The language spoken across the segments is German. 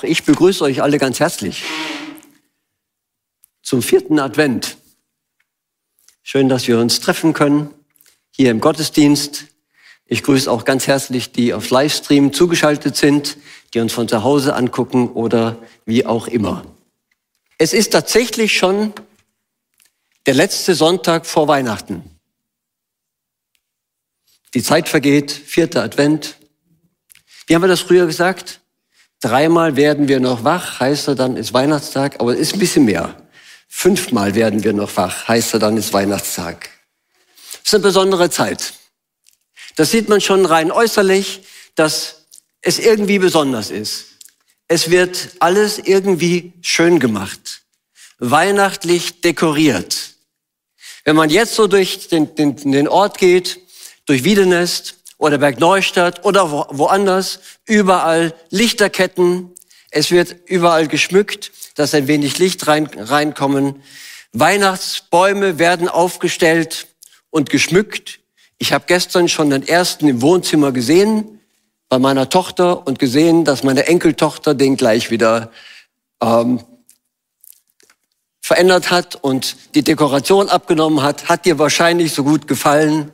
Auch ich begrüße euch alle ganz herzlich zum vierten Advent. Schön, dass wir uns treffen können hier im Gottesdienst. Ich grüße auch ganz herzlich die auf Livestream zugeschaltet sind, die uns von zu Hause angucken oder wie auch immer. Es ist tatsächlich schon der letzte Sonntag vor Weihnachten. Die Zeit vergeht, vierter Advent. Wie haben wir das früher gesagt? Dreimal werden wir noch wach, heißt er dann, ist Weihnachtstag, aber ist ein bisschen mehr. Fünfmal werden wir noch wach, heißt er dann, ist Weihnachtstag. Das ist eine besondere Zeit. Das sieht man schon rein äußerlich, dass es irgendwie besonders ist. Es wird alles irgendwie schön gemacht, weihnachtlich dekoriert. Wenn man jetzt so durch den, den, den Ort geht, durch Wiedenest, oder Bergneustadt oder wo, woanders, überall Lichterketten. Es wird überall geschmückt, dass ein wenig Licht rein, reinkommen. Weihnachtsbäume werden aufgestellt und geschmückt. Ich habe gestern schon den ersten im Wohnzimmer gesehen bei meiner Tochter und gesehen, dass meine Enkeltochter den gleich wieder ähm, verändert hat und die Dekoration abgenommen hat. Hat dir wahrscheinlich so gut gefallen.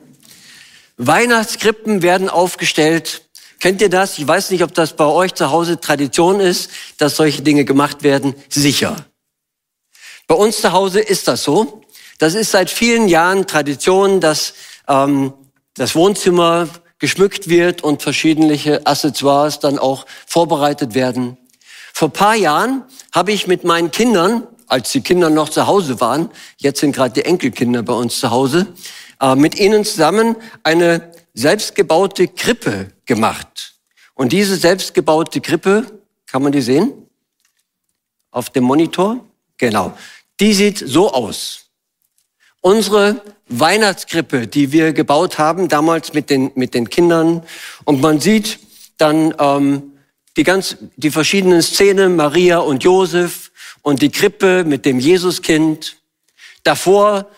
Weihnachtskrippen werden aufgestellt. Kennt ihr das? Ich weiß nicht, ob das bei euch zu Hause Tradition ist, dass solche Dinge gemacht werden. Sicher. Bei uns zu Hause ist das so. Das ist seit vielen Jahren Tradition, dass ähm, das Wohnzimmer geschmückt wird und verschiedene Accessoires dann auch vorbereitet werden. Vor paar Jahren habe ich mit meinen Kindern, als die Kinder noch zu Hause waren, jetzt sind gerade die Enkelkinder bei uns zu Hause, äh, mit ihnen zusammen eine selbstgebaute Krippe gemacht. Und diese selbstgebaute Krippe, kann man die sehen? Auf dem Monitor? Genau. Die sieht so aus. Unsere Weihnachtskrippe, die wir gebaut haben, damals mit den, mit den Kindern. Und man sieht dann ähm, die, ganz, die verschiedenen Szenen, Maria und Josef und die Krippe mit dem Jesuskind. Davor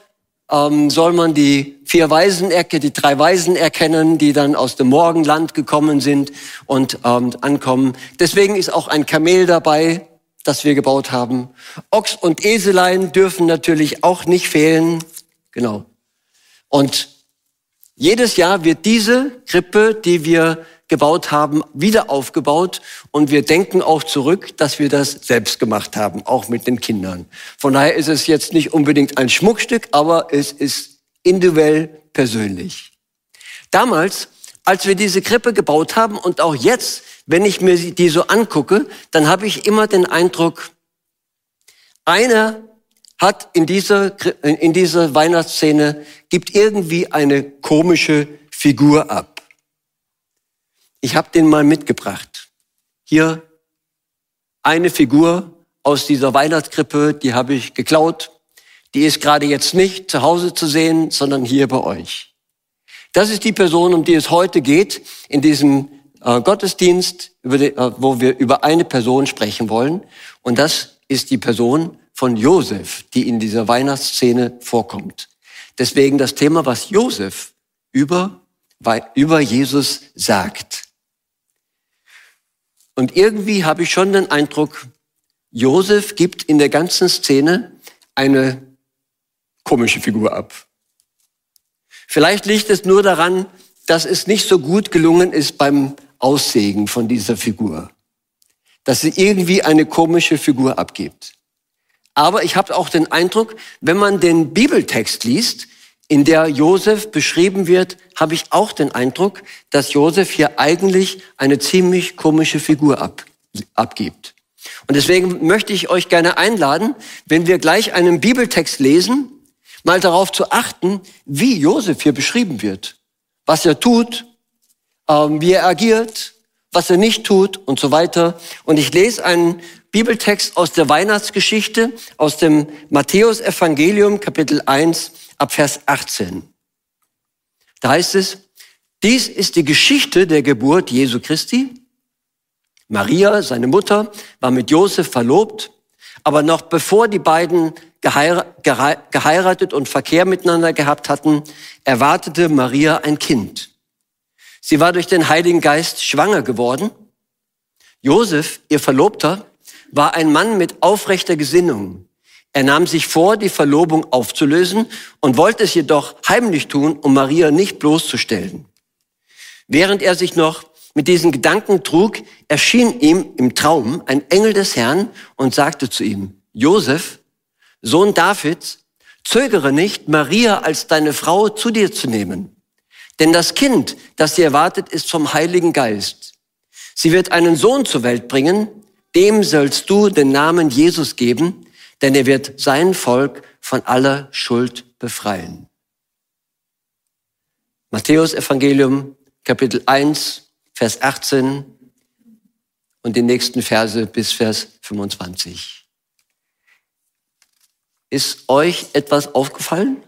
ähm, soll man die vier Weisen, die drei Weisen erkennen, die dann aus dem Morgenland gekommen sind und ähm, ankommen. Deswegen ist auch ein Kamel dabei, das wir gebaut haben. Ochs und Eselein dürfen natürlich auch nicht fehlen. Genau. Und jedes Jahr wird diese Krippe, die wir gebaut haben, wieder aufgebaut. Und wir denken auch zurück, dass wir das selbst gemacht haben, auch mit den Kindern. Von daher ist es jetzt nicht unbedingt ein Schmuckstück, aber es ist individuell persönlich. Damals, als wir diese Krippe gebaut haben und auch jetzt, wenn ich mir die so angucke, dann habe ich immer den Eindruck, einer hat in dieser, in dieser Weihnachtsszene, gibt irgendwie eine komische Figur ab. Ich habe den mal mitgebracht. Hier eine Figur aus dieser Weihnachtskrippe, die habe ich geklaut. Die ist gerade jetzt nicht zu Hause zu sehen, sondern hier bei euch. Das ist die Person, um die es heute geht, in diesem äh, Gottesdienst, die, äh, wo wir über eine Person sprechen wollen. Und das ist die Person von Josef, die in dieser Weihnachtsszene vorkommt. Deswegen das Thema, was Josef über, über Jesus sagt. Und irgendwie habe ich schon den Eindruck, Josef gibt in der ganzen Szene eine komische Figur ab. Vielleicht liegt es nur daran, dass es nicht so gut gelungen ist beim Aussägen von dieser Figur. Dass sie irgendwie eine komische Figur abgibt. Aber ich habe auch den Eindruck, wenn man den Bibeltext liest, in der Josef beschrieben wird, habe ich auch den Eindruck, dass Josef hier eigentlich eine ziemlich komische Figur ab, abgibt. Und deswegen möchte ich euch gerne einladen, wenn wir gleich einen Bibeltext lesen, mal darauf zu achten, wie Josef hier beschrieben wird, was er tut, ähm, wie er agiert was er nicht tut und so weiter. Und ich lese einen Bibeltext aus der Weihnachtsgeschichte, aus dem Matthäus-Evangelium, Kapitel 1, ab Vers 18. Da heißt es, dies ist die Geschichte der Geburt Jesu Christi. Maria, seine Mutter, war mit Josef verlobt, aber noch bevor die beiden geheiratet und Verkehr miteinander gehabt hatten, erwartete Maria ein Kind. Sie war durch den Heiligen Geist schwanger geworden. Josef, ihr Verlobter, war ein Mann mit aufrechter Gesinnung. Er nahm sich vor, die Verlobung aufzulösen und wollte es jedoch heimlich tun, um Maria nicht bloßzustellen. Während er sich noch mit diesen Gedanken trug, erschien ihm im Traum ein Engel des Herrn und sagte zu ihm, Josef, Sohn Davids, zögere nicht, Maria als deine Frau zu dir zu nehmen. Denn das Kind, das sie erwartet, ist vom Heiligen Geist. Sie wird einen Sohn zur Welt bringen, dem sollst du den Namen Jesus geben, denn er wird sein Volk von aller Schuld befreien. Matthäus Evangelium Kapitel 1, Vers 18 und die nächsten Verse bis Vers 25. Ist euch etwas aufgefallen?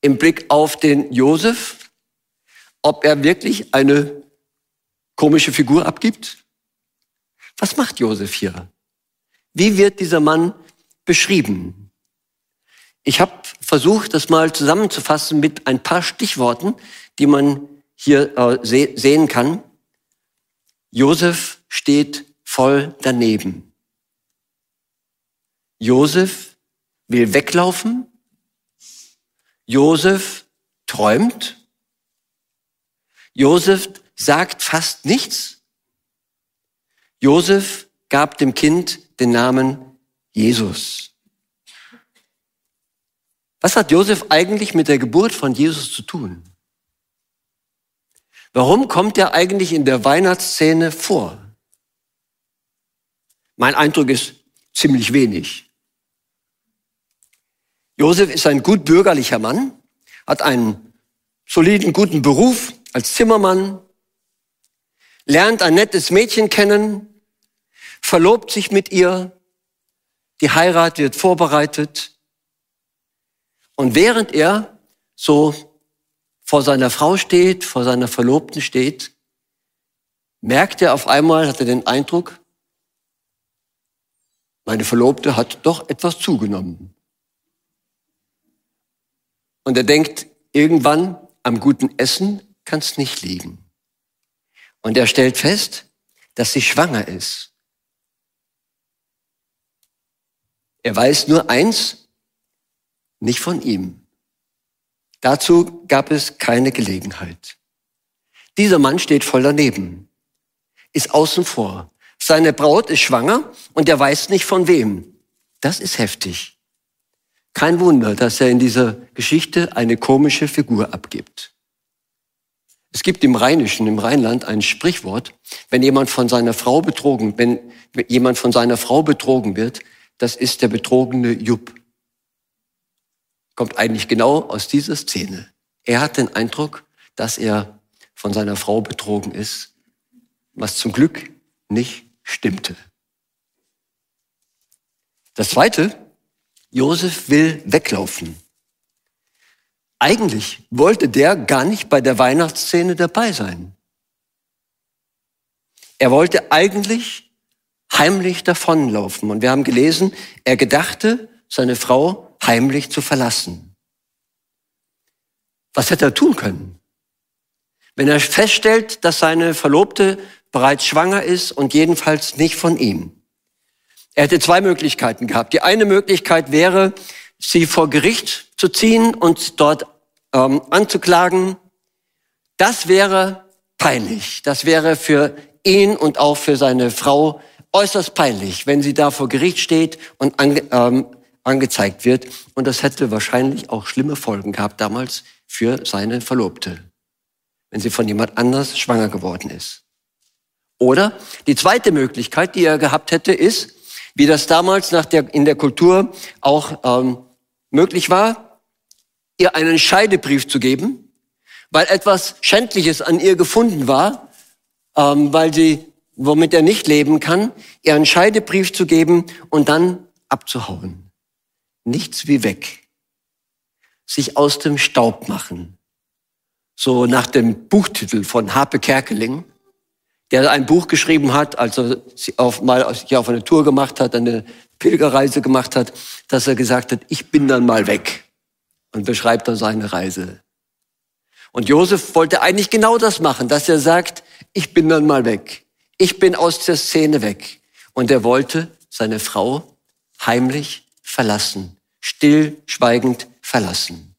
Im Blick auf den Josef, ob er wirklich eine komische Figur abgibt? Was macht Josef hier? Wie wird dieser Mann beschrieben? Ich habe versucht, das mal zusammenzufassen mit ein paar Stichworten, die man hier äh, se sehen kann. Josef steht voll daneben. Josef will weglaufen. Josef träumt. Josef sagt fast nichts. Josef gab dem Kind den Namen Jesus. Was hat Josef eigentlich mit der Geburt von Jesus zu tun? Warum kommt er eigentlich in der Weihnachtsszene vor? Mein Eindruck ist ziemlich wenig. Josef ist ein gut bürgerlicher Mann, hat einen soliden, guten Beruf als Zimmermann, lernt ein nettes Mädchen kennen, verlobt sich mit ihr, die Heirat wird vorbereitet. Und während er so vor seiner Frau steht, vor seiner Verlobten steht, merkt er auf einmal, hat er den Eindruck, meine Verlobte hat doch etwas zugenommen. Und er denkt, irgendwann am guten Essen kann es nicht liegen. Und er stellt fest, dass sie schwanger ist. Er weiß nur eins, nicht von ihm. Dazu gab es keine Gelegenheit. Dieser Mann steht voll daneben, ist außen vor. Seine Braut ist schwanger und er weiß nicht von wem. Das ist heftig. Kein Wunder, dass er in dieser Geschichte eine komische Figur abgibt. Es gibt im Rheinischen, im Rheinland ein Sprichwort, wenn jemand von seiner Frau betrogen, wenn jemand von seiner Frau betrogen wird, das ist der betrogene Jupp. Kommt eigentlich genau aus dieser Szene. Er hat den Eindruck, dass er von seiner Frau betrogen ist, was zum Glück nicht stimmte. Das zweite, Josef will weglaufen. Eigentlich wollte der gar nicht bei der Weihnachtsszene dabei sein. Er wollte eigentlich heimlich davonlaufen. Und wir haben gelesen, er gedachte, seine Frau heimlich zu verlassen. Was hätte er tun können? Wenn er feststellt, dass seine Verlobte bereits schwanger ist und jedenfalls nicht von ihm. Er hätte zwei Möglichkeiten gehabt. Die eine Möglichkeit wäre, sie vor Gericht zu ziehen und dort ähm, anzuklagen. Das wäre peinlich. Das wäre für ihn und auch für seine Frau äußerst peinlich, wenn sie da vor Gericht steht und ange, ähm, angezeigt wird. Und das hätte wahrscheinlich auch schlimme Folgen gehabt damals für seine Verlobte, wenn sie von jemand anders schwanger geworden ist. Oder die zweite Möglichkeit, die er gehabt hätte, ist, wie das damals nach der, in der Kultur auch ähm, möglich war, ihr einen Scheidebrief zu geben, weil etwas Schändliches an ihr gefunden war ähm, weil sie, womit er nicht leben kann, ihr einen Scheidebrief zu geben und dann abzuhauen. Nichts wie weg. Sich aus dem Staub machen. So nach dem Buchtitel von Harpe Kerkeling, der ein Buch geschrieben hat, als er auf, mal hier auf eine Tour gemacht hat, eine Pilgerreise gemacht hat, dass er gesagt hat, ich bin dann mal weg. Und beschreibt dann seine Reise. Und Josef wollte eigentlich genau das machen, dass er sagt, ich bin dann mal weg. Ich bin aus der Szene weg. Und er wollte seine Frau heimlich verlassen, stillschweigend verlassen.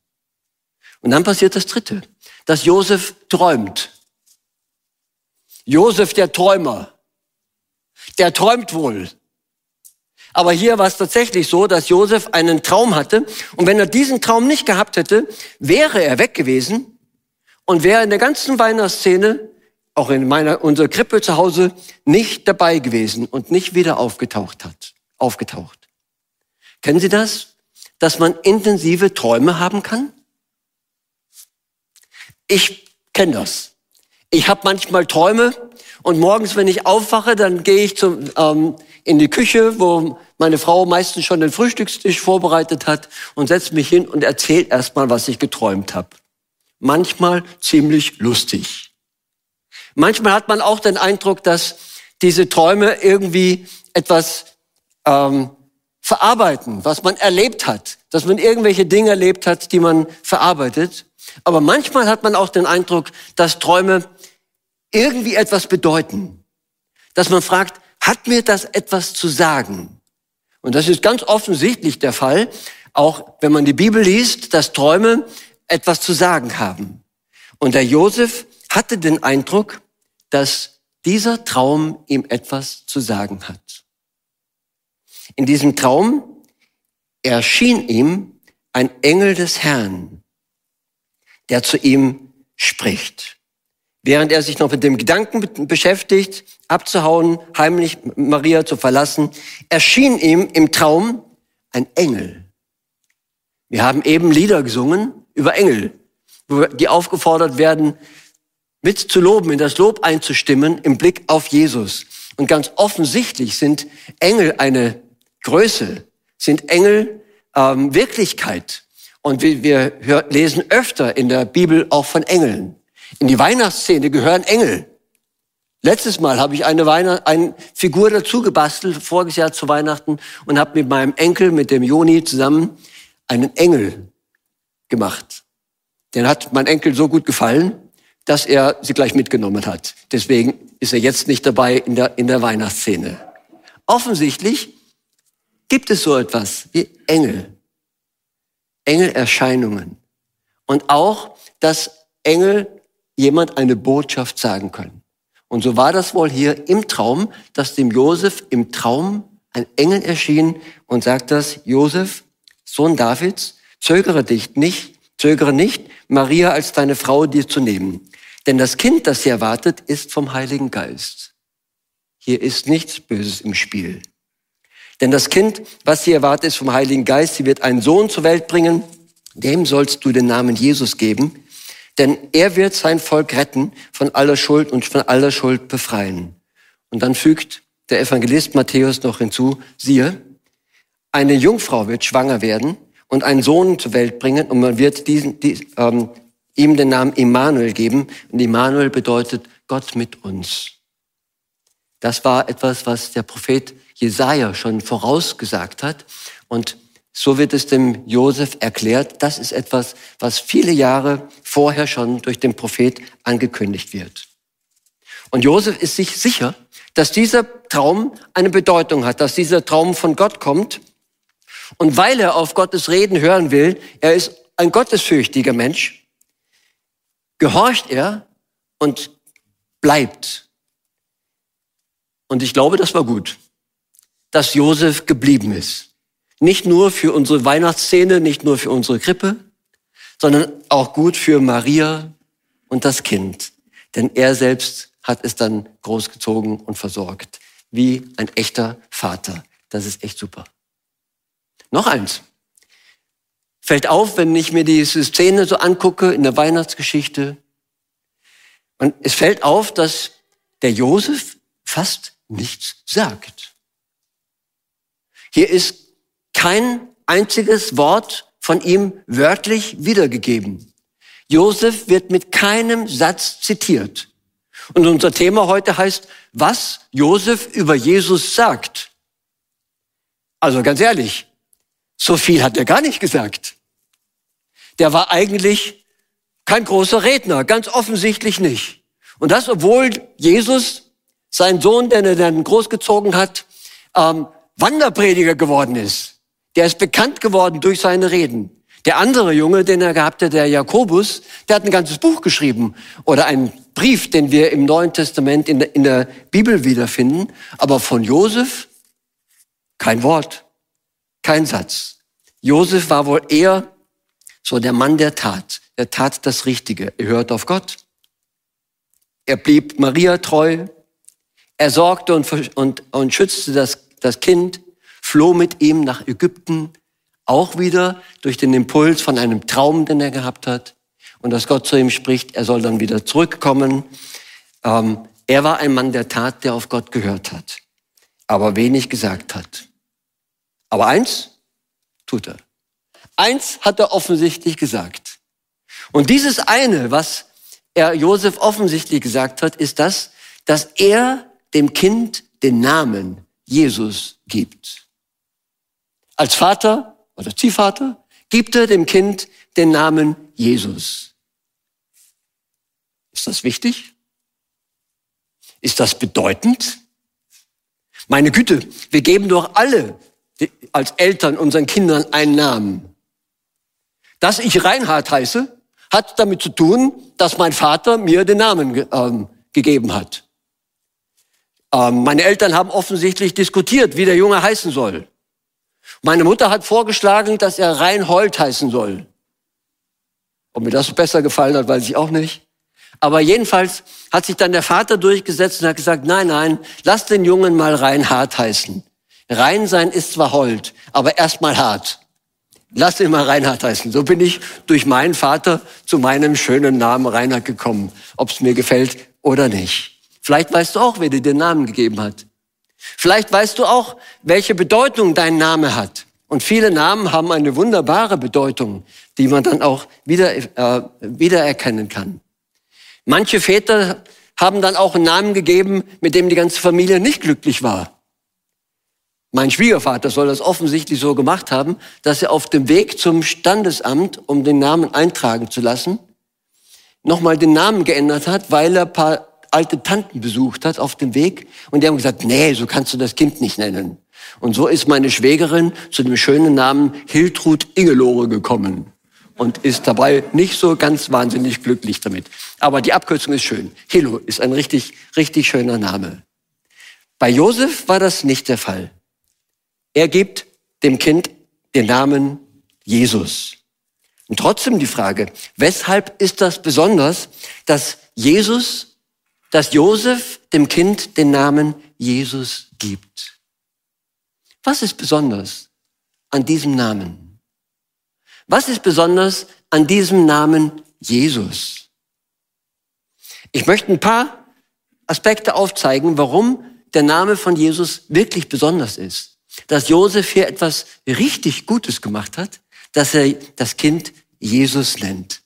Und dann passiert das Dritte, dass Josef träumt. Josef der Träumer, der träumt wohl. Aber hier war es tatsächlich so, dass Josef einen Traum hatte. Und wenn er diesen Traum nicht gehabt hätte, wäre er weg gewesen und wäre in der ganzen Weihnachtsszene, auch in meiner, unserer Krippe zu Hause, nicht dabei gewesen und nicht wieder aufgetaucht hat, aufgetaucht. Kennen Sie das? Dass man intensive Träume haben kann? Ich kenne das. Ich habe manchmal Träume und morgens, wenn ich aufwache, dann gehe ich zum, ähm, in die Küche, wo meine Frau meistens schon den Frühstückstisch vorbereitet hat und setze mich hin und erzählt erstmal, was ich geträumt habe. Manchmal ziemlich lustig. Manchmal hat man auch den Eindruck, dass diese Träume irgendwie etwas ähm, verarbeiten, was man erlebt hat, dass man irgendwelche Dinge erlebt hat, die man verarbeitet. Aber manchmal hat man auch den Eindruck, dass Träume irgendwie etwas bedeuten. Dass man fragt, hat mir das etwas zu sagen? Und das ist ganz offensichtlich der Fall, auch wenn man die Bibel liest, dass Träume etwas zu sagen haben. Und der Josef hatte den Eindruck, dass dieser Traum ihm etwas zu sagen hat. In diesem Traum erschien ihm ein Engel des Herrn, der zu ihm spricht. Während er sich noch mit dem Gedanken beschäftigt, abzuhauen, heimlich Maria zu verlassen, erschien ihm im Traum ein Engel. Wir haben eben Lieder gesungen über Engel, die aufgefordert werden, mit zu loben, in das Lob einzustimmen im Blick auf Jesus. Und ganz offensichtlich sind Engel eine Größe, sind Engel ähm, Wirklichkeit. Und wir, wir hör, lesen öfter in der Bibel auch von Engeln. In die Weihnachtsszene gehören Engel. Letztes Mal habe ich eine, Weihnacht, eine Figur dazu gebastelt, voriges Jahr zu Weihnachten, und habe mit meinem Enkel, mit dem Joni zusammen, einen Engel gemacht. Den hat mein Enkel so gut gefallen, dass er sie gleich mitgenommen hat. Deswegen ist er jetzt nicht dabei in der, in der Weihnachtsszene. Offensichtlich gibt es so etwas wie Engel. Engelerscheinungen. Und auch, dass Engel jemand eine Botschaft sagen können. Und so war das wohl hier im Traum, dass dem Josef im Traum ein Engel erschien und sagt das, Josef, Sohn Davids, zögere dich nicht, zögere nicht, Maria als deine Frau dir zu nehmen. Denn das Kind, das sie erwartet, ist vom Heiligen Geist. Hier ist nichts Böses im Spiel. Denn das Kind, was sie erwartet, ist vom Heiligen Geist. Sie wird einen Sohn zur Welt bringen. Dem sollst du den Namen Jesus geben. Denn er wird sein Volk retten von aller Schuld und von aller Schuld befreien. Und dann fügt der Evangelist Matthäus noch hinzu, siehe, eine Jungfrau wird schwanger werden und einen Sohn zur Welt bringen und man wird diesen, die, ähm, ihm den Namen Immanuel geben. Und Immanuel bedeutet Gott mit uns. Das war etwas, was der Prophet Jesaja schon vorausgesagt hat. Und so wird es dem Josef erklärt. Das ist etwas, was viele Jahre vorher schon durch den Prophet angekündigt wird. Und Josef ist sich sicher, dass dieser Traum eine Bedeutung hat, dass dieser Traum von Gott kommt. Und weil er auf Gottes Reden hören will, er ist ein gottesfürchtiger Mensch, gehorcht er und bleibt. Und ich glaube, das war gut dass Josef geblieben ist. Nicht nur für unsere Weihnachtsszene, nicht nur für unsere Krippe, sondern auch gut für Maria und das Kind. Denn er selbst hat es dann großgezogen und versorgt. Wie ein echter Vater. Das ist echt super. Noch eins. Fällt auf, wenn ich mir diese Szene so angucke in der Weihnachtsgeschichte. Und es fällt auf, dass der Josef fast nichts sagt. Hier ist kein einziges Wort von ihm wörtlich wiedergegeben. Josef wird mit keinem Satz zitiert. Und unser Thema heute heißt, was Josef über Jesus sagt. Also ganz ehrlich, so viel hat er gar nicht gesagt. Der war eigentlich kein großer Redner, ganz offensichtlich nicht. Und das, obwohl Jesus, sein Sohn, den er dann großgezogen hat, ähm, Wanderprediger geworden ist. Der ist bekannt geworden durch seine Reden. Der andere Junge, den er gehabt hat, der Jakobus, der hat ein ganzes Buch geschrieben oder einen Brief, den wir im Neuen Testament in der, in der Bibel wiederfinden. Aber von Josef kein Wort, kein Satz. Josef war wohl eher so der Mann der Tat. Er tat das Richtige. Er hört auf Gott. Er blieb Maria treu. Er sorgte und, und, und schützte das, das Kind, floh mit ihm nach Ägypten, auch wieder durch den Impuls von einem Traum, den er gehabt hat. Und dass Gott zu ihm spricht, er soll dann wieder zurückkommen. Ähm, er war ein Mann der Tat, der auf Gott gehört hat, aber wenig gesagt hat. Aber eins tut er. Eins hat er offensichtlich gesagt. Und dieses eine, was er Josef offensichtlich gesagt hat, ist das, dass er dem Kind den Namen Jesus gibt. Als Vater oder Ziehvater gibt er dem Kind den Namen Jesus. Ist das wichtig? Ist das bedeutend? Meine Güte, wir geben doch alle als Eltern unseren Kindern einen Namen. Dass ich Reinhard heiße, hat damit zu tun, dass mein Vater mir den Namen ähm, gegeben hat. Ähm, meine Eltern haben offensichtlich diskutiert, wie der Junge heißen soll. Meine Mutter hat vorgeschlagen, dass er Reinhold heißen soll. Ob mir das besser gefallen hat, weiß ich auch nicht. Aber jedenfalls hat sich dann der Vater durchgesetzt und hat gesagt, nein, nein, lass den Jungen mal Reinhard heißen. Rein sein ist zwar Hold, aber erstmal hart. Lass ihn mal Reinhard heißen. So bin ich durch meinen Vater zu meinem schönen Namen Reinhard gekommen, ob es mir gefällt oder nicht. Vielleicht weißt du auch, wer dir den Namen gegeben hat. Vielleicht weißt du auch, welche Bedeutung dein Name hat. Und viele Namen haben eine wunderbare Bedeutung, die man dann auch wieder, äh, wiedererkennen kann. Manche Väter haben dann auch einen Namen gegeben, mit dem die ganze Familie nicht glücklich war. Mein Schwiegervater soll das offensichtlich so gemacht haben, dass er auf dem Weg zum Standesamt, um den Namen eintragen zu lassen, nochmal den Namen geändert hat, weil er paar alte Tanten besucht hat auf dem Weg und die haben gesagt, nee, so kannst du das Kind nicht nennen. Und so ist meine Schwägerin zu dem schönen Namen Hiltrud Ingelore gekommen und ist dabei nicht so ganz wahnsinnig glücklich damit. Aber die Abkürzung ist schön. Hilo ist ein richtig, richtig schöner Name. Bei Josef war das nicht der Fall. Er gibt dem Kind den Namen Jesus. Und trotzdem die Frage, weshalb ist das besonders, dass Jesus dass Josef dem Kind den Namen Jesus gibt. Was ist besonders an diesem Namen? Was ist besonders an diesem Namen Jesus? Ich möchte ein paar Aspekte aufzeigen, warum der Name von Jesus wirklich besonders ist. Dass Josef hier etwas richtig Gutes gemacht hat, dass er das Kind Jesus nennt.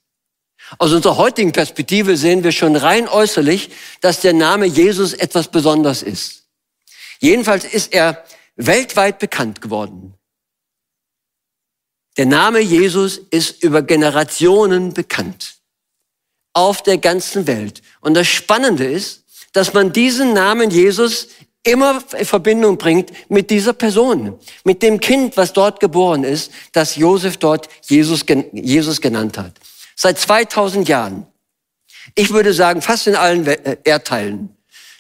Aus unserer heutigen Perspektive sehen wir schon rein äußerlich, dass der Name Jesus etwas Besonderes ist. Jedenfalls ist er weltweit bekannt geworden. Der Name Jesus ist über Generationen bekannt. Auf der ganzen Welt. Und das Spannende ist, dass man diesen Namen Jesus immer in Verbindung bringt mit dieser Person, mit dem Kind, was dort geboren ist, das Josef dort Jesus, Jesus genannt hat. Seit 2000 Jahren. Ich würde sagen, fast in allen äh, Erdteilen.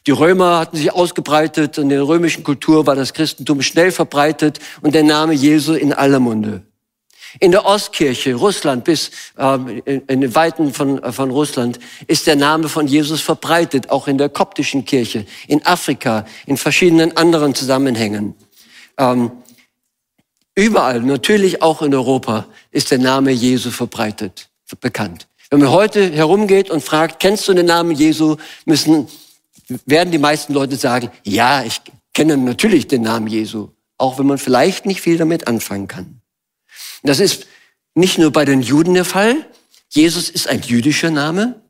Die Römer hatten sich ausgebreitet und in der römischen Kultur war das Christentum schnell verbreitet und der Name Jesu in aller Munde. In der Ostkirche, Russland bis ähm, in, den Weiten von, von Russland, ist der Name von Jesus verbreitet, auch in der koptischen Kirche, in Afrika, in verschiedenen anderen Zusammenhängen. Ähm, überall, natürlich auch in Europa, ist der Name Jesu verbreitet bekannt. Wenn man heute herumgeht und fragt, kennst du den Namen Jesu, müssen werden die meisten Leute sagen, ja, ich kenne natürlich den Namen Jesu, auch wenn man vielleicht nicht viel damit anfangen kann. Das ist nicht nur bei den Juden der Fall. Jesus ist ein jüdischer Name.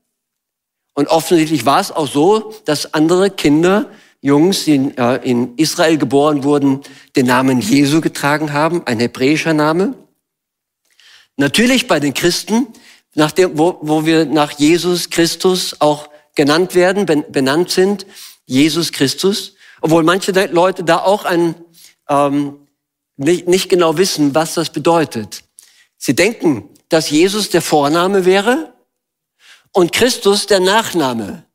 Und offensichtlich war es auch so, dass andere Kinder, Jungs, die in, äh, in Israel geboren wurden, den Namen Jesu getragen haben, ein hebräischer Name. Natürlich bei den Christen, nach dem, wo, wo wir nach Jesus Christus auch genannt werden, benannt sind, Jesus Christus, obwohl manche Leute da auch ein, ähm, nicht, nicht genau wissen, was das bedeutet. Sie denken, dass Jesus der Vorname wäre und Christus der Nachname.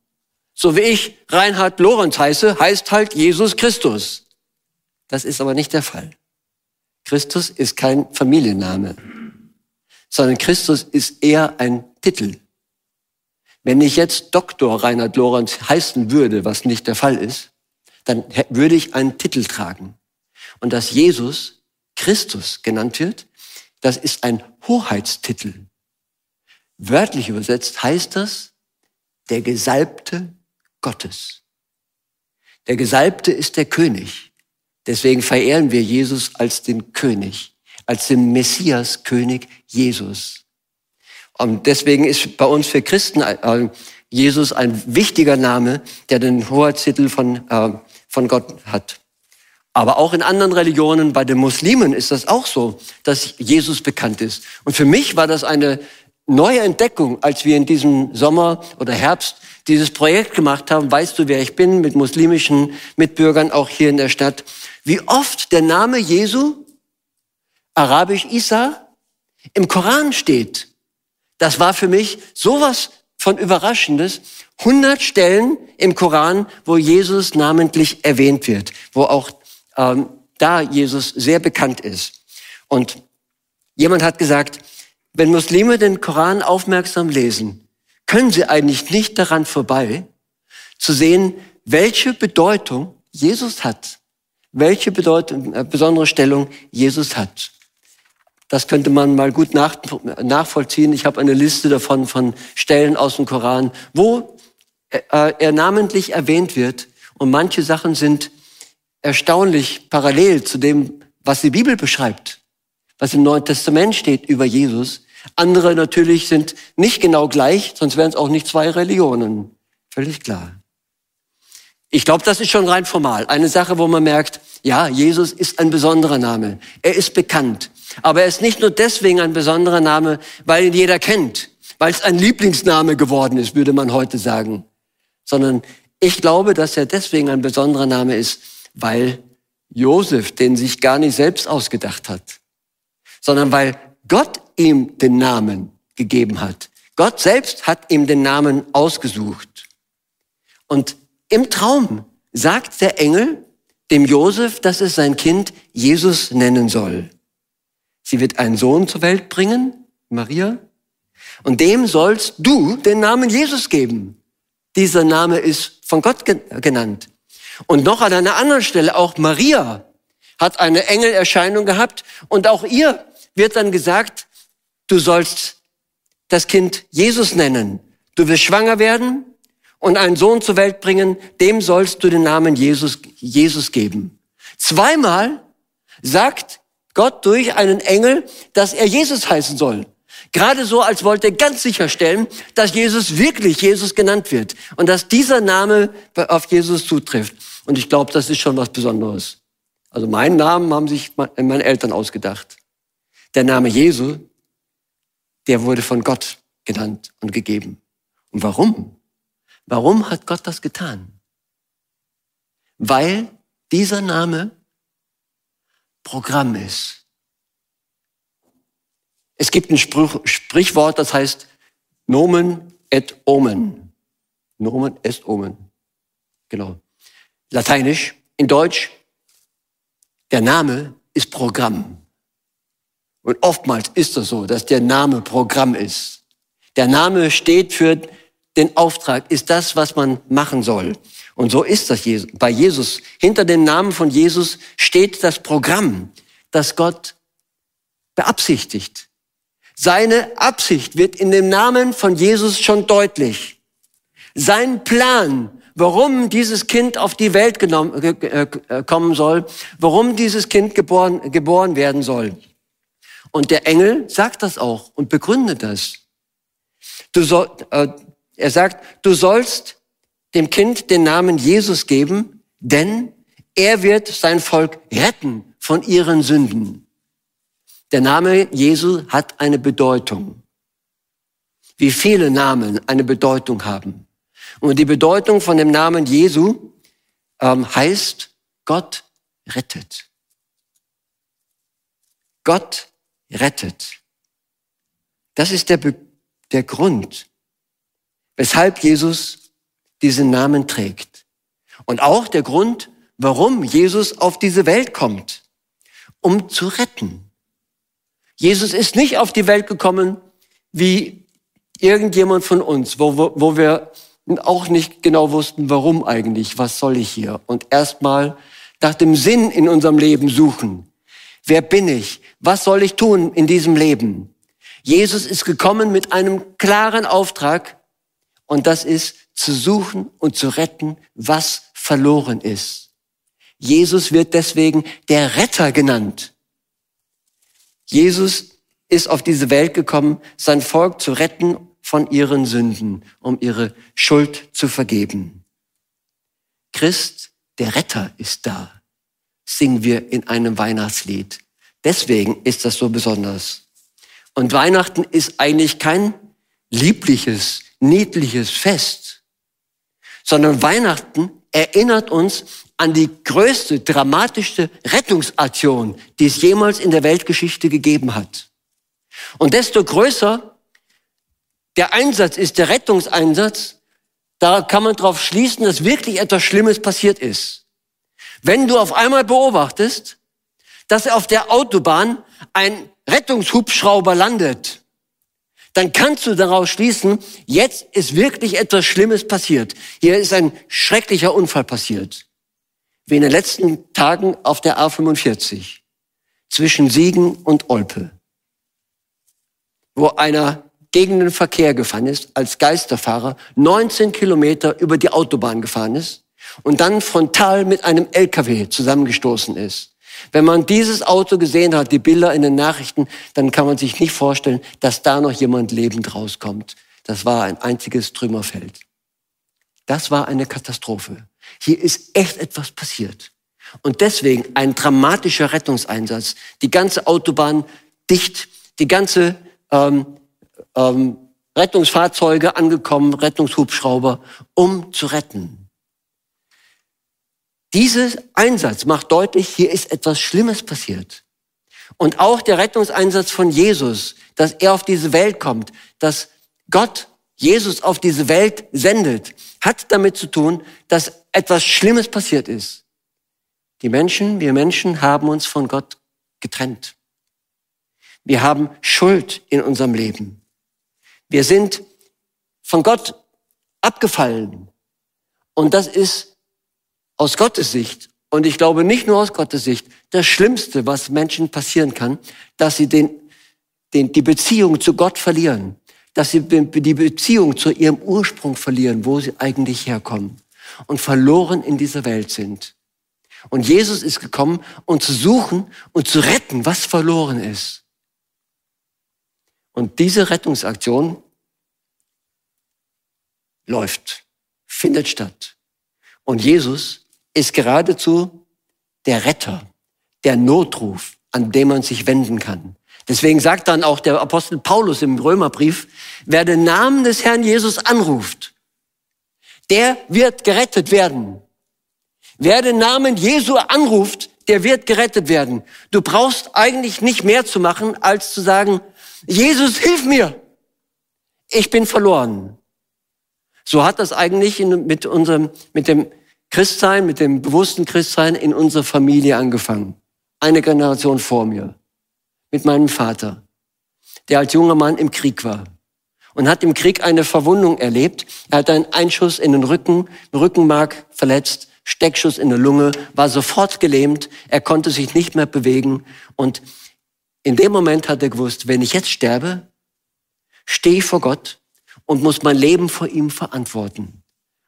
So wie ich Reinhard Lorenz heiße, heißt halt Jesus Christus. Das ist aber nicht der Fall. Christus ist kein Familienname, sondern Christus ist eher ein Titel. Wenn ich jetzt Dr. Reinhard Lorenz heißen würde, was nicht der Fall ist, dann würde ich einen Titel tragen. Und dass Jesus Christus genannt wird, das ist ein Hoheitstitel. Wörtlich übersetzt heißt das der Gesalbte Gottes. Der Gesalbte ist der König. Deswegen verehren wir Jesus als den König, als den Messias König Jesus. Und deswegen ist bei uns für Christen äh, Jesus ein wichtiger Name, der den Hoheitstitel von, äh, von Gott hat. Aber auch in anderen Religionen, bei den Muslimen ist das auch so, dass Jesus bekannt ist. Und für mich war das eine neue Entdeckung, als wir in diesem Sommer oder Herbst dieses Projekt gemacht haben, weißt du, wer ich bin, mit muslimischen Mitbürgern auch hier in der Stadt, wie oft der Name Jesu, arabisch Isa, im Koran steht. Das war für mich sowas von Überraschendes. 100 Stellen im Koran, wo Jesus namentlich erwähnt wird, wo auch ähm, da Jesus sehr bekannt ist. Und jemand hat gesagt, wenn Muslime den Koran aufmerksam lesen, können sie eigentlich nicht daran vorbei, zu sehen, welche Bedeutung Jesus hat, welche Bedeutung, äh, besondere Stellung Jesus hat. Das könnte man mal gut nach, nachvollziehen. Ich habe eine Liste davon von Stellen aus dem Koran, wo äh, er namentlich erwähnt wird. Und manche Sachen sind erstaunlich parallel zu dem, was die Bibel beschreibt, was im Neuen Testament steht über Jesus. Andere natürlich sind nicht genau gleich, sonst wären es auch nicht zwei Religionen. Völlig klar. Ich glaube, das ist schon rein formal. Eine Sache, wo man merkt, ja, Jesus ist ein besonderer Name. Er ist bekannt. Aber er ist nicht nur deswegen ein besonderer Name, weil ihn jeder kennt, weil es ein Lieblingsname geworden ist, würde man heute sagen. Sondern ich glaube, dass er deswegen ein besonderer Name ist, weil Josef den sich gar nicht selbst ausgedacht hat, sondern weil Gott ihm den Namen gegeben hat. Gott selbst hat ihm den Namen ausgesucht. Und im Traum sagt der Engel dem Josef, dass es sein Kind Jesus nennen soll. Sie wird einen Sohn zur Welt bringen, Maria, und dem sollst du den Namen Jesus geben. Dieser Name ist von Gott genannt. Und noch an einer anderen Stelle, auch Maria hat eine Engelerscheinung gehabt und auch ihr wird dann gesagt, du sollst das Kind Jesus nennen. Du wirst schwanger werden und einen Sohn zur Welt bringen, dem sollst du den Namen Jesus, Jesus geben. Zweimal sagt Gott durch einen Engel, dass er Jesus heißen soll. Gerade so, als wollte er ganz sicherstellen, dass Jesus wirklich Jesus genannt wird und dass dieser Name auf Jesus zutrifft. Und ich glaube, das ist schon was Besonderes. Also meinen Namen haben sich meine Eltern ausgedacht. Der Name Jesu, der wurde von Gott genannt und gegeben. Und warum? Warum hat Gott das getan? Weil dieser Name Programm ist. Es gibt ein Spruch, Sprichwort, das heißt Nomen et Omen. Nomen est Omen. Genau. Lateinisch. In Deutsch, der Name ist Programm. Und oftmals ist es so, dass der Name Programm ist. Der Name steht für den Auftrag, ist das, was man machen soll. Und so ist das bei Jesus. Hinter dem Namen von Jesus steht das Programm, das Gott beabsichtigt. Seine Absicht wird in dem Namen von Jesus schon deutlich. Sein Plan, warum dieses Kind auf die Welt genommen, äh, äh, kommen soll, warum dieses Kind geboren, geboren werden soll. Und der Engel sagt das auch und begründet das. Du soll, äh, er sagt, du sollst dem Kind den Namen Jesus geben, denn er wird sein Volk retten von ihren Sünden. Der Name Jesu hat eine Bedeutung. Wie viele Namen eine Bedeutung haben. Und die Bedeutung von dem Namen Jesu ähm, heißt, Gott rettet. Gott rettet. Das ist der, der Grund, weshalb Jesus diesen Namen trägt. Und auch der Grund, warum Jesus auf diese Welt kommt, um zu retten. Jesus ist nicht auf die Welt gekommen wie irgendjemand von uns, wo, wo, wo wir auch nicht genau wussten, warum eigentlich, was soll ich hier? Und erstmal nach dem Sinn in unserem Leben suchen. Wer bin ich? Was soll ich tun in diesem Leben? Jesus ist gekommen mit einem klaren Auftrag und das ist zu suchen und zu retten, was verloren ist. Jesus wird deswegen der Retter genannt. Jesus ist auf diese Welt gekommen, sein Volk zu retten von ihren Sünden, um ihre Schuld zu vergeben. Christ, der Retter, ist da, singen wir in einem Weihnachtslied. Deswegen ist das so besonders. Und Weihnachten ist eigentlich kein liebliches, niedliches Fest, sondern Weihnachten erinnert uns an die größte, dramatischste Rettungsaktion, die es jemals in der Weltgeschichte gegeben hat. Und desto größer der Einsatz ist, der Rettungseinsatz, da kann man darauf schließen, dass wirklich etwas Schlimmes passiert ist. Wenn du auf einmal beobachtest, dass auf der Autobahn ein Rettungshubschrauber landet, dann kannst du daraus schließen, jetzt ist wirklich etwas Schlimmes passiert. Hier ist ein schrecklicher Unfall passiert. Wie in den letzten Tagen auf der A45 zwischen Siegen und Olpe, wo einer gegen den Verkehr gefahren ist, als Geisterfahrer, 19 Kilometer über die Autobahn gefahren ist und dann frontal mit einem LKW zusammengestoßen ist. Wenn man dieses Auto gesehen hat, die Bilder in den Nachrichten, dann kann man sich nicht vorstellen, dass da noch jemand lebend rauskommt. Das war ein einziges Trümmerfeld. Das war eine Katastrophe. Hier ist echt etwas passiert. Und deswegen ein dramatischer Rettungseinsatz. Die ganze Autobahn dicht, die ganze ähm, ähm, Rettungsfahrzeuge angekommen, Rettungshubschrauber, um zu retten. Dieser Einsatz macht deutlich, hier ist etwas Schlimmes passiert. Und auch der Rettungseinsatz von Jesus, dass er auf diese Welt kommt, dass Gott Jesus auf diese Welt sendet, hat damit zu tun, dass etwas Schlimmes passiert ist. Die Menschen, wir Menschen haben uns von Gott getrennt. Wir haben Schuld in unserem Leben. Wir sind von Gott abgefallen. Und das ist aus Gottes Sicht, und ich glaube nicht nur aus Gottes Sicht, das Schlimmste, was Menschen passieren kann, dass sie den, den, die Beziehung zu Gott verlieren, dass sie die Beziehung zu ihrem Ursprung verlieren, wo sie eigentlich herkommen und verloren in dieser Welt sind. Und Jesus ist gekommen, um zu suchen und zu retten, was verloren ist. Und diese Rettungsaktion läuft, findet statt. Und Jesus ist geradezu der Retter, der Notruf, an dem man sich wenden kann. Deswegen sagt dann auch der Apostel Paulus im Römerbrief, wer den Namen des Herrn Jesus anruft, der wird gerettet werden. Wer den Namen Jesu anruft, der wird gerettet werden. Du brauchst eigentlich nicht mehr zu machen, als zu sagen, Jesus, hilf mir. Ich bin verloren. So hat das eigentlich mit unserem, mit dem Christsein, mit dem bewussten Christsein in unserer Familie angefangen. Eine Generation vor mir. Mit meinem Vater, der als junger Mann im Krieg war und hat im Krieg eine Verwundung erlebt. Er hat einen Einschuss in den Rücken, Rückenmark verletzt, Steckschuss in der Lunge, war sofort gelähmt, er konnte sich nicht mehr bewegen und in dem Moment hat er gewusst, wenn ich jetzt sterbe, stehe ich vor Gott und muss mein Leben vor ihm verantworten.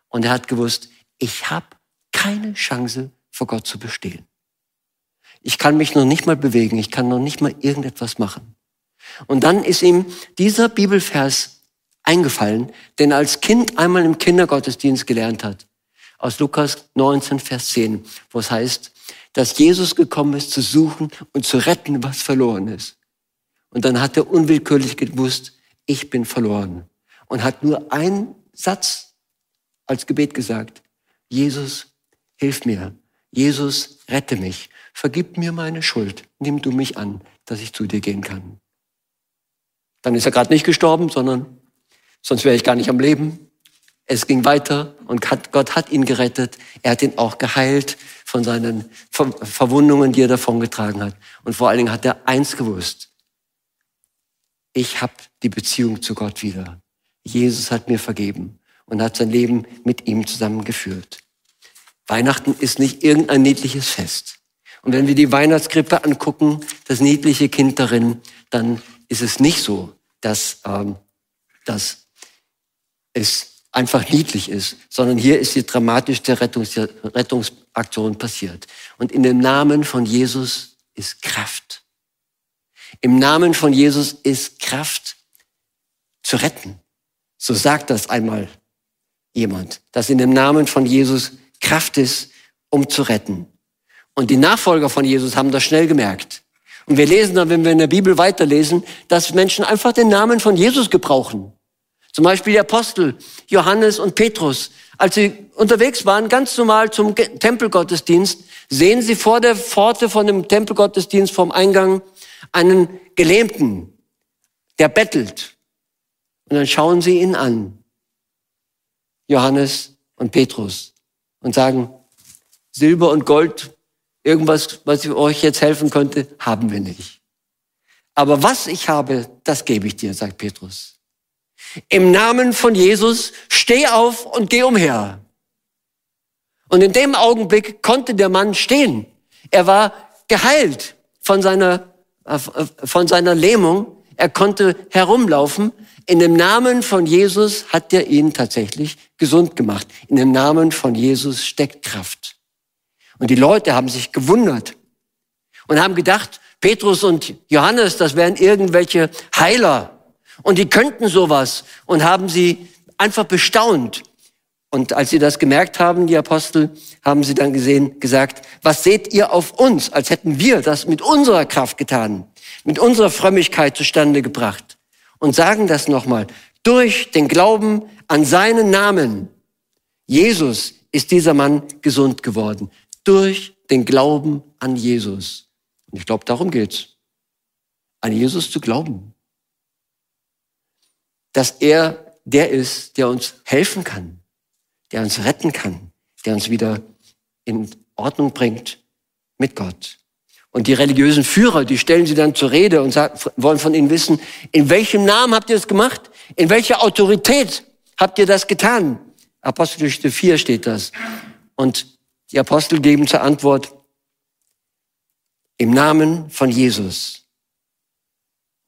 Und er hat gewusst, ich habe keine Chance, vor Gott zu bestehen. Ich kann mich noch nicht mal bewegen, ich kann noch nicht mal irgendetwas machen. Und dann ist ihm dieser Bibelvers eingefallen, den er als Kind einmal im Kindergottesdienst gelernt hat. Aus Lukas 19, Vers 10, wo es heißt, dass Jesus gekommen ist, zu suchen und zu retten, was verloren ist. Und dann hat er unwillkürlich gewusst, ich bin verloren. Und hat nur einen Satz als Gebet gesagt. Jesus, hilf mir. Jesus, rette mich. Vergib mir meine Schuld. Nimm du mich an, dass ich zu dir gehen kann. Dann ist er gerade nicht gestorben, sondern sonst wäre ich gar nicht am Leben. Es ging weiter und Gott hat ihn gerettet. Er hat ihn auch geheilt von seinen Verwundungen, die er davongetragen hat. Und vor allen Dingen hat er eins gewusst. Ich habe die Beziehung zu Gott wieder. Jesus hat mir vergeben und hat sein Leben mit ihm zusammengeführt. Weihnachten ist nicht irgendein niedliches Fest. Und wenn wir die Weihnachtskrippe angucken, das niedliche Kind darin, dann ist es nicht so, dass, ähm, dass es einfach niedlich ist, sondern hier ist die dramatischste Rettungs Rettungsaktion passiert. Und in dem Namen von Jesus ist Kraft. Im Namen von Jesus ist Kraft zu retten. So sagt das einmal jemand, dass in dem Namen von Jesus Kraft ist, um zu retten. Und die Nachfolger von Jesus haben das schnell gemerkt. Und wir lesen dann, wenn wir in der Bibel weiterlesen, dass Menschen einfach den Namen von Jesus gebrauchen. Zum Beispiel die Apostel Johannes und Petrus. Als sie unterwegs waren, ganz normal zum Tempelgottesdienst, sehen sie vor der Pforte von dem Tempelgottesdienst vom Eingang einen Gelähmten, der bettelt. Und dann schauen sie ihn an, Johannes und Petrus, und sagen, Silber und Gold, irgendwas, was ich euch jetzt helfen könnte, haben wir nicht. Aber was ich habe, das gebe ich dir, sagt Petrus. Im Namen von Jesus, steh auf und geh umher. Und in dem Augenblick konnte der Mann stehen. Er war geheilt von seiner, äh, von seiner Lähmung. Er konnte herumlaufen. In dem Namen von Jesus hat er ihn tatsächlich gesund gemacht. In dem Namen von Jesus steckt Kraft. Und die Leute haben sich gewundert und haben gedacht, Petrus und Johannes, das wären irgendwelche Heiler. Und die könnten sowas und haben sie einfach bestaunt. Und als sie das gemerkt haben, die Apostel, haben sie dann gesehen, gesagt, was seht ihr auf uns, als hätten wir das mit unserer Kraft getan, mit unserer Frömmigkeit zustande gebracht. Und sagen das nochmal, durch den Glauben an seinen Namen, Jesus ist dieser Mann gesund geworden. Durch den Glauben an Jesus. Und ich glaube, darum geht's. An Jesus zu glauben dass er der ist, der uns helfen kann, der uns retten kann, der uns wieder in Ordnung bringt mit Gott. Und die religiösen Führer, die stellen sie dann zur Rede und sagen, wollen von ihnen wissen, in welchem Namen habt ihr das gemacht? In welcher Autorität habt ihr das getan? Apostelgeschichte 4 steht das. Und die Apostel geben zur Antwort, im Namen von Jesus,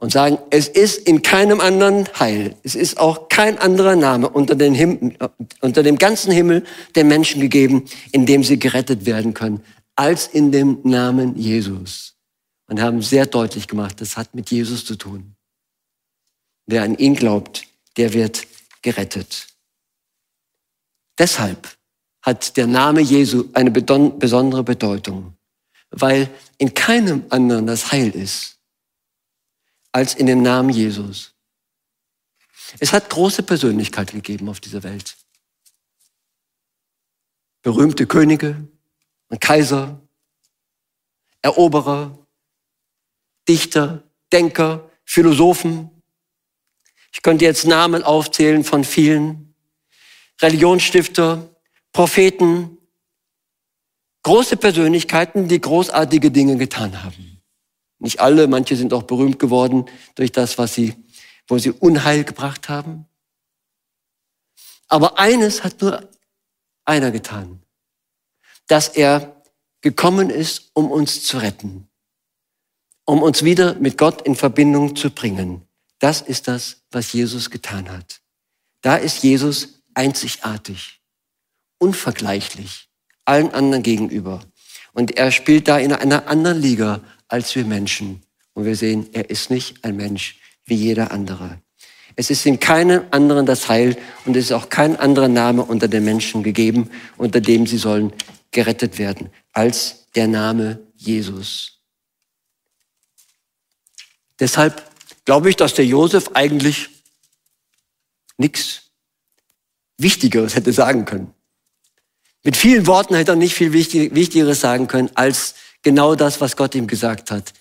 und sagen, es ist in keinem anderen Heil, es ist auch kein anderer Name unter, den Him unter dem ganzen Himmel den Menschen gegeben, in dem sie gerettet werden können, als in dem Namen Jesus. Und haben sehr deutlich gemacht, das hat mit Jesus zu tun. Wer an ihn glaubt, der wird gerettet. Deshalb hat der Name Jesu eine besondere Bedeutung, weil in keinem anderen das Heil ist als in dem Namen Jesus. Es hat große Persönlichkeiten gegeben auf dieser Welt. Berühmte Könige und Kaiser, Eroberer, Dichter, Denker, Philosophen. Ich könnte jetzt Namen aufzählen von vielen. Religionsstifter, Propheten, große Persönlichkeiten, die großartige Dinge getan haben. Nicht alle, manche sind auch berühmt geworden durch das, was sie, wo sie Unheil gebracht haben. Aber eines hat nur einer getan, dass er gekommen ist, um uns zu retten, um uns wieder mit Gott in Verbindung zu bringen. Das ist das, was Jesus getan hat. Da ist Jesus einzigartig, unvergleichlich allen anderen gegenüber. Und er spielt da in einer anderen Liga als wir Menschen. Und wir sehen, er ist nicht ein Mensch wie jeder andere. Es ist in keinem anderen das Heil und es ist auch kein anderer Name unter den Menschen gegeben, unter dem sie sollen gerettet werden, als der Name Jesus. Deshalb glaube ich, dass der Josef eigentlich nichts Wichtigeres hätte sagen können. Mit vielen Worten hätte er nicht viel Wichtigeres sagen können als genau das, was Gott ihm gesagt hat.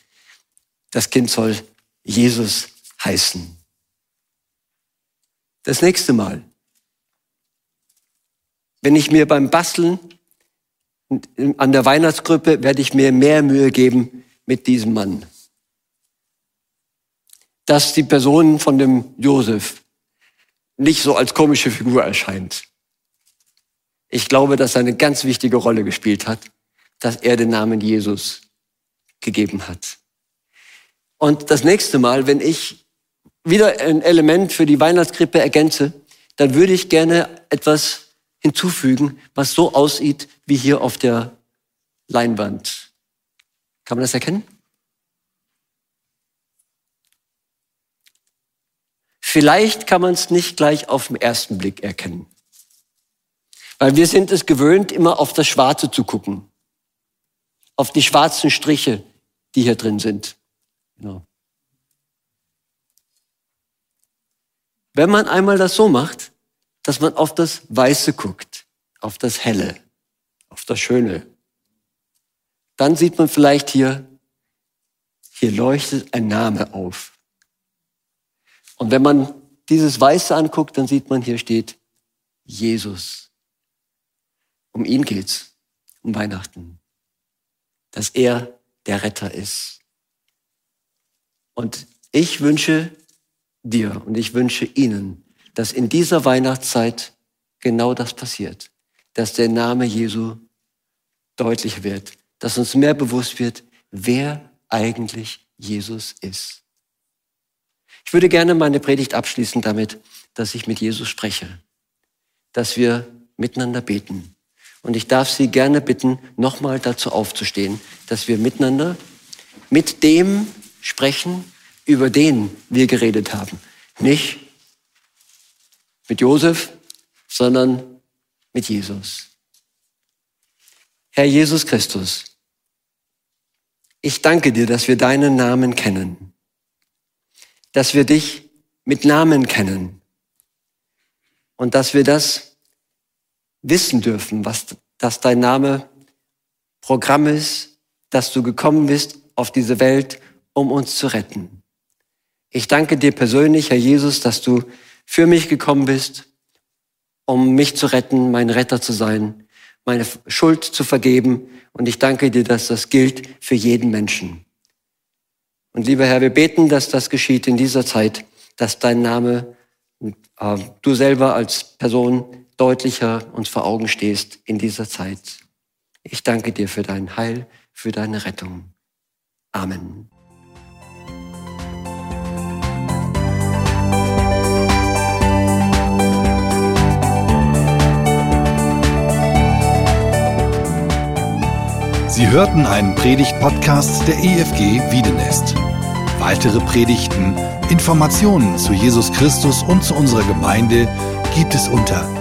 Das Kind soll Jesus heißen. Das nächste Mal, wenn ich mir beim Basteln an der Weihnachtsgruppe werde ich mir mehr Mühe geben mit diesem Mann. Dass die Person von dem Josef nicht so als komische Figur erscheint. Ich glaube, dass er eine ganz wichtige Rolle gespielt hat, dass er den Namen Jesus gegeben hat. Und das nächste Mal, wenn ich wieder ein Element für die Weihnachtskrippe ergänze, dann würde ich gerne etwas hinzufügen, was so aussieht wie hier auf der Leinwand. Kann man das erkennen? Vielleicht kann man es nicht gleich auf den ersten Blick erkennen. Weil wir sind es gewöhnt, immer auf das Schwarze zu gucken. Auf die schwarzen Striche, die hier drin sind. Genau. Wenn man einmal das so macht, dass man auf das Weiße guckt, auf das Helle, auf das Schöne, dann sieht man vielleicht hier, hier leuchtet ein Name auf. Und wenn man dieses Weiße anguckt, dann sieht man, hier steht Jesus. Um ihn geht's, um Weihnachten. Dass er der Retter ist. Und ich wünsche dir und ich wünsche Ihnen, dass in dieser Weihnachtszeit genau das passiert, dass der Name Jesu deutlich wird, dass uns mehr bewusst wird, wer eigentlich Jesus ist. Ich würde gerne meine Predigt abschließen damit, dass ich mit Jesus spreche, dass wir miteinander beten. Und ich darf Sie gerne bitten, nochmal dazu aufzustehen, dass wir miteinander mit dem sprechen, über den wir geredet haben. Nicht mit Josef, sondern mit Jesus. Herr Jesus Christus, ich danke dir, dass wir deinen Namen kennen, dass wir dich mit Namen kennen und dass wir das wissen dürfen, was, dass dein Name Programm ist, dass du gekommen bist auf diese Welt, um uns zu retten. Ich danke dir persönlich, Herr Jesus, dass du für mich gekommen bist, um mich zu retten, mein Retter zu sein, meine Schuld zu vergeben. Und ich danke dir, dass das gilt für jeden Menschen. Und lieber Herr, wir beten, dass das geschieht in dieser Zeit, dass dein Name, äh, du selber als Person deutlicher uns vor Augen stehst in dieser Zeit. Ich danke dir für dein Heil, für deine Rettung. Amen. Sie hörten einen Predigt-Podcast der EFG Wiedenest. Weitere Predigten, Informationen zu Jesus Christus und zu unserer Gemeinde gibt es unter